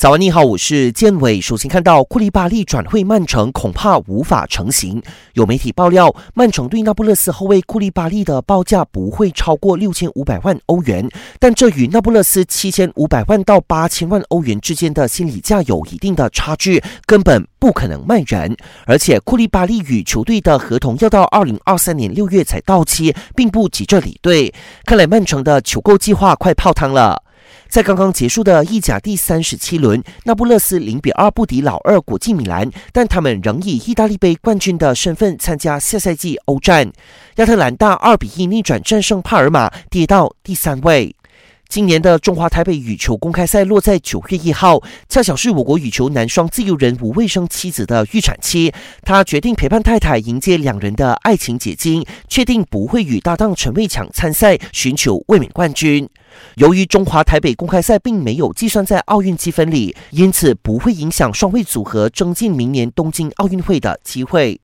早安，你好，我是建伟。首先看到库利巴利转会曼城，恐怕无法成型。有媒体爆料，曼城对那不勒斯后卫库利巴利的报价不会超过六千五百万欧元，但这与那不勒斯七千五百万到八千万欧元之间的心理价有一定的差距，根本不可能卖人。而且库利巴利与球队的合同要到二零二三年六月才到期，并不急着离队。看来曼城的求购计划快泡汤了。在刚刚结束的意甲第三十七轮，那不勒斯零比二不敌老二国际米兰，但他们仍以意大利杯冠军的身份参加下赛季欧战。亚特兰大二比一逆转战胜帕尔马，跌到第三位。今年的中华台北羽球公开赛落在九月一号，恰巧是我国羽球男双自由人吴卫生妻子的预产期。他决定陪伴太太迎接两人的爱情结晶，确定不会与搭档陈卫强参赛，寻求卫冕冠军。由于中华台北公开赛并没有计算在奥运积分里，因此不会影响双卫组合争进明年东京奥运会的机会。